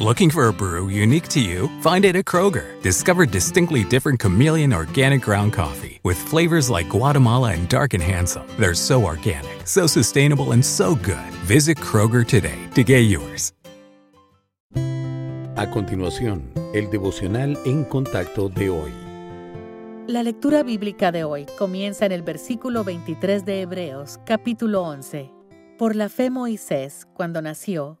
Looking for a brew unique to you? Find it at Kroger. Discover distinctly different chameleon organic ground coffee with flavors like Guatemala and Dark and Handsome. They're so organic, so sustainable, and so good. Visit Kroger today to get yours. A continuación, el devocional en contacto de hoy. La lectura bíblica de hoy comienza en el versículo 23 de Hebreos, capítulo 11. Por la fe Moisés, cuando nació,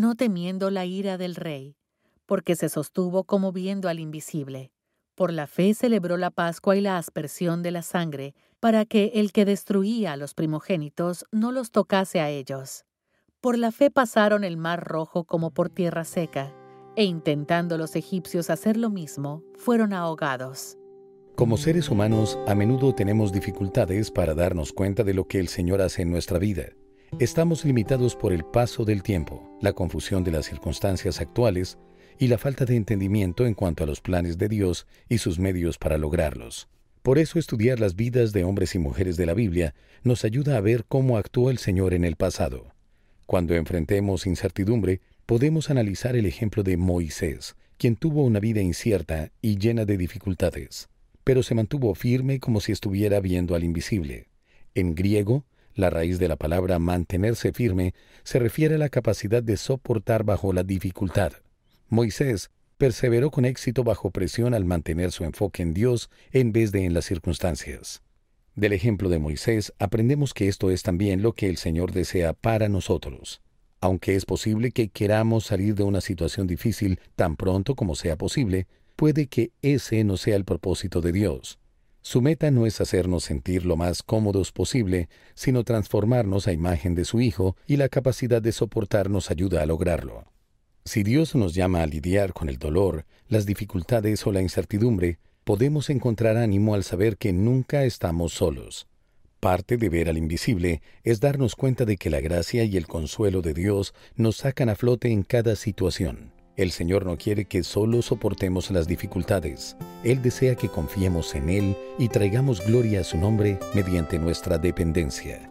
no temiendo la ira del rey, porque se sostuvo como viendo al invisible. Por la fe celebró la Pascua y la aspersión de la sangre, para que el que destruía a los primogénitos no los tocase a ellos. Por la fe pasaron el mar rojo como por tierra seca, e intentando los egipcios hacer lo mismo, fueron ahogados. Como seres humanos, a menudo tenemos dificultades para darnos cuenta de lo que el Señor hace en nuestra vida. Estamos limitados por el paso del tiempo, la confusión de las circunstancias actuales y la falta de entendimiento en cuanto a los planes de Dios y sus medios para lograrlos. Por eso estudiar las vidas de hombres y mujeres de la Biblia nos ayuda a ver cómo actuó el Señor en el pasado. Cuando enfrentemos incertidumbre, podemos analizar el ejemplo de Moisés, quien tuvo una vida incierta y llena de dificultades, pero se mantuvo firme como si estuviera viendo al invisible. En griego, la raíz de la palabra mantenerse firme se refiere a la capacidad de soportar bajo la dificultad. Moisés perseveró con éxito bajo presión al mantener su enfoque en Dios en vez de en las circunstancias. Del ejemplo de Moisés aprendemos que esto es también lo que el Señor desea para nosotros. Aunque es posible que queramos salir de una situación difícil tan pronto como sea posible, puede que ese no sea el propósito de Dios. Su meta no es hacernos sentir lo más cómodos posible, sino transformarnos a imagen de su Hijo y la capacidad de soportar nos ayuda a lograrlo. Si Dios nos llama a lidiar con el dolor, las dificultades o la incertidumbre, podemos encontrar ánimo al saber que nunca estamos solos. Parte de ver al invisible es darnos cuenta de que la gracia y el consuelo de Dios nos sacan a flote en cada situación. El Señor no quiere que solo soportemos las dificultades. Él desea que confiemos en Él y traigamos gloria a su nombre mediante nuestra dependencia.